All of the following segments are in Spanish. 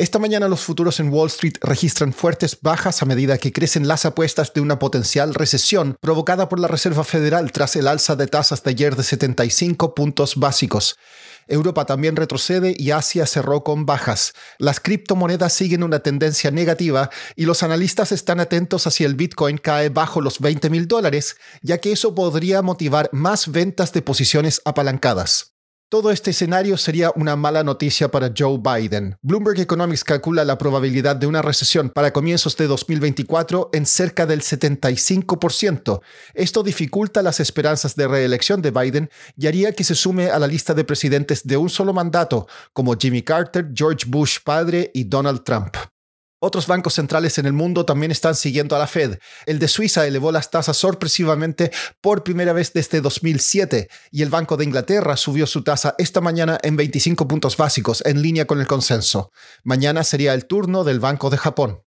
Esta mañana los futuros en Wall Street registran fuertes bajas a medida que crecen las apuestas de una potencial recesión provocada por la Reserva Federal tras el alza de tasas de ayer de 75 puntos básicos. Europa también retrocede y Asia cerró con bajas. Las criptomonedas siguen una tendencia negativa y los analistas están atentos a si el Bitcoin cae bajo los 20 mil dólares, ya que eso podría motivar más ventas de posiciones apalancadas. Todo este escenario sería una mala noticia para Joe Biden. Bloomberg Economics calcula la probabilidad de una recesión para comienzos de 2024 en cerca del 75%. Esto dificulta las esperanzas de reelección de Biden y haría que se sume a la lista de presidentes de un solo mandato, como Jimmy Carter, George Bush padre y Donald Trump. Otros bancos centrales en el mundo también están siguiendo a la Fed. El de Suiza elevó las tasas sorpresivamente por primera vez desde 2007 y el Banco de Inglaterra subió su tasa esta mañana en 25 puntos básicos, en línea con el consenso. Mañana sería el turno del Banco de Japón.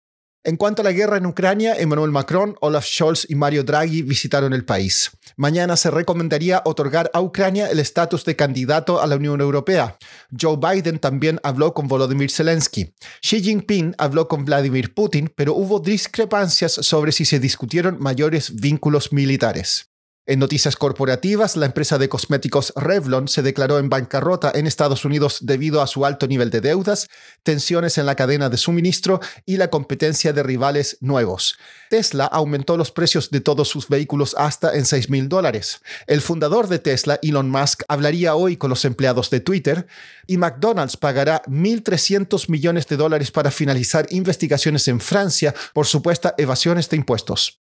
En cuanto a la guerra en Ucrania, Emmanuel Macron, Olaf Scholz y Mario Draghi visitaron el país. Mañana se recomendaría otorgar a Ucrania el estatus de candidato a la Unión Europea. Joe Biden también habló con Volodymyr Zelensky. Xi Jinping habló con Vladimir Putin, pero hubo discrepancias sobre si se discutieron mayores vínculos militares. En noticias corporativas, la empresa de cosméticos Revlon se declaró en bancarrota en Estados Unidos debido a su alto nivel de deudas, tensiones en la cadena de suministro y la competencia de rivales nuevos. Tesla aumentó los precios de todos sus vehículos hasta en 6 mil dólares. El fundador de Tesla, Elon Musk, hablaría hoy con los empleados de Twitter y McDonald's pagará 1.300 millones de dólares para finalizar investigaciones en Francia por supuesta evasiones de impuestos.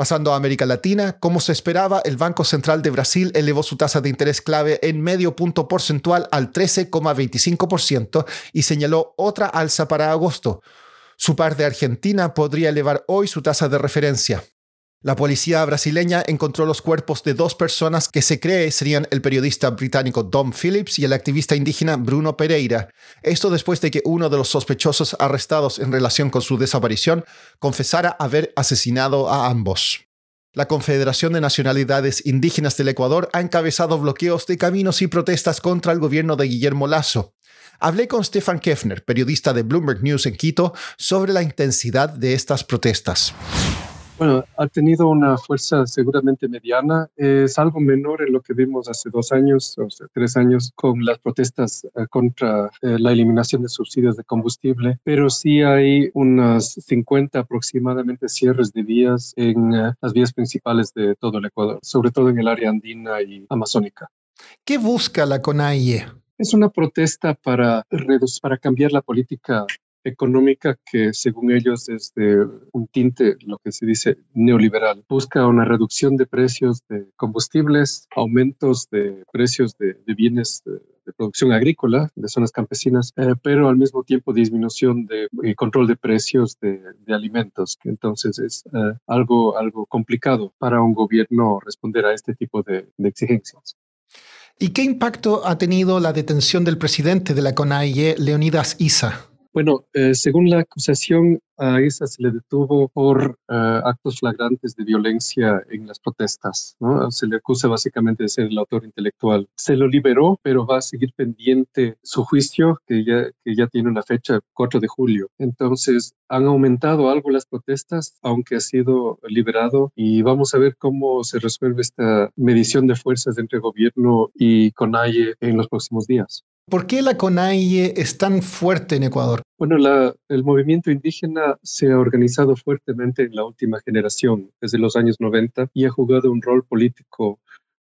Pasando a América Latina, como se esperaba, el Banco Central de Brasil elevó su tasa de interés clave en medio punto porcentual al 13,25% y señaló otra alza para agosto. Su par de Argentina podría elevar hoy su tasa de referencia. La policía brasileña encontró los cuerpos de dos personas que se cree serían el periodista británico Dom Phillips y el activista indígena Bruno Pereira. Esto después de que uno de los sospechosos arrestados en relación con su desaparición confesara haber asesinado a ambos. La Confederación de Nacionalidades Indígenas del Ecuador ha encabezado bloqueos de caminos y protestas contra el gobierno de Guillermo Lazo. Hablé con Stefan Kefner, periodista de Bloomberg News en Quito, sobre la intensidad de estas protestas. Bueno, ha tenido una fuerza seguramente mediana. Es algo menor en lo que vimos hace dos años o tres años con las protestas eh, contra eh, la eliminación de subsidios de combustible, pero sí hay unas 50 aproximadamente cierres de vías en eh, las vías principales de todo el Ecuador, sobre todo en el área andina y amazónica. ¿Qué busca la CONAIE? Es una protesta para, para cambiar la política económica que según ellos es de un tinte, lo que se dice neoliberal. Busca una reducción de precios de combustibles, aumentos de precios de, bienes de, producción agrícola de zonas campesinas, eh, pero al mismo tiempo disminución de y control de precios de, alimentos. Entonces es eh, algo, algo complicado para un gobierno responder a este tipo de, de exigencias. ¿Y qué impacto ha tenido la detención del presidente de la CONAIE, Leonidas Isa? Bueno, eh, según la acusación, a esa se le detuvo por eh, actos flagrantes de violencia en las protestas. ¿no? Se le acusa básicamente de ser el autor intelectual. Se lo liberó, pero va a seguir pendiente su juicio, que ya, que ya tiene una fecha, 4 de julio. Entonces, han aumentado algo las protestas, aunque ha sido liberado, y vamos a ver cómo se resuelve esta medición de fuerzas entre gobierno y CONAIE en los próximos días. ¿Por qué la CONAIE es tan fuerte en Ecuador? Bueno, el movimiento indígena se ha organizado fuertemente en la última generación, desde los años 90, y ha jugado un rol político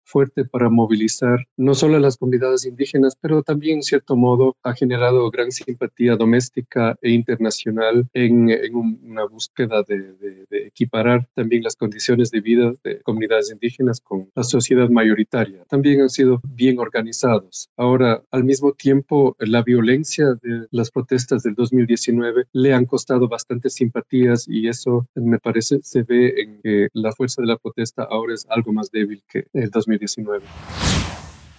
fuerte para movilizar no solo a las comunidades indígenas, pero también, en cierto modo, ha generado gran simpatía doméstica e internacional en, una búsqueda de, equiparar también las condiciones de vida de comunidades indígenas con la sociedad mayoritaria. También han sido bien organizados. Ahora, al mismo tiempo, la violencia de las protestas del 2019 le han costado bastantes simpatías y eso, me parece, se ve en que la fuerza de la protesta ahora es algo más débil que el 2019.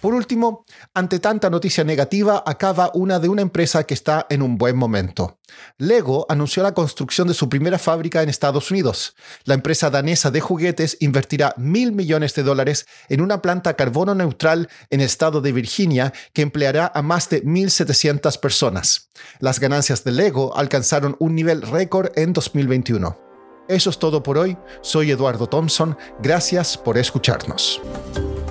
Por último, ante tanta noticia negativa, acaba una de una empresa que está en un buen momento. Lego anunció la construcción de su primera fábrica en Estados Unidos. La empresa danesa de juguetes invertirá mil millones de dólares en una planta carbono neutral en el estado de Virginia que empleará a más de 1.700 personas. Las ganancias de Lego alcanzaron un nivel récord en 2021. Eso es todo por hoy. Soy Eduardo Thompson. Gracias por escucharnos.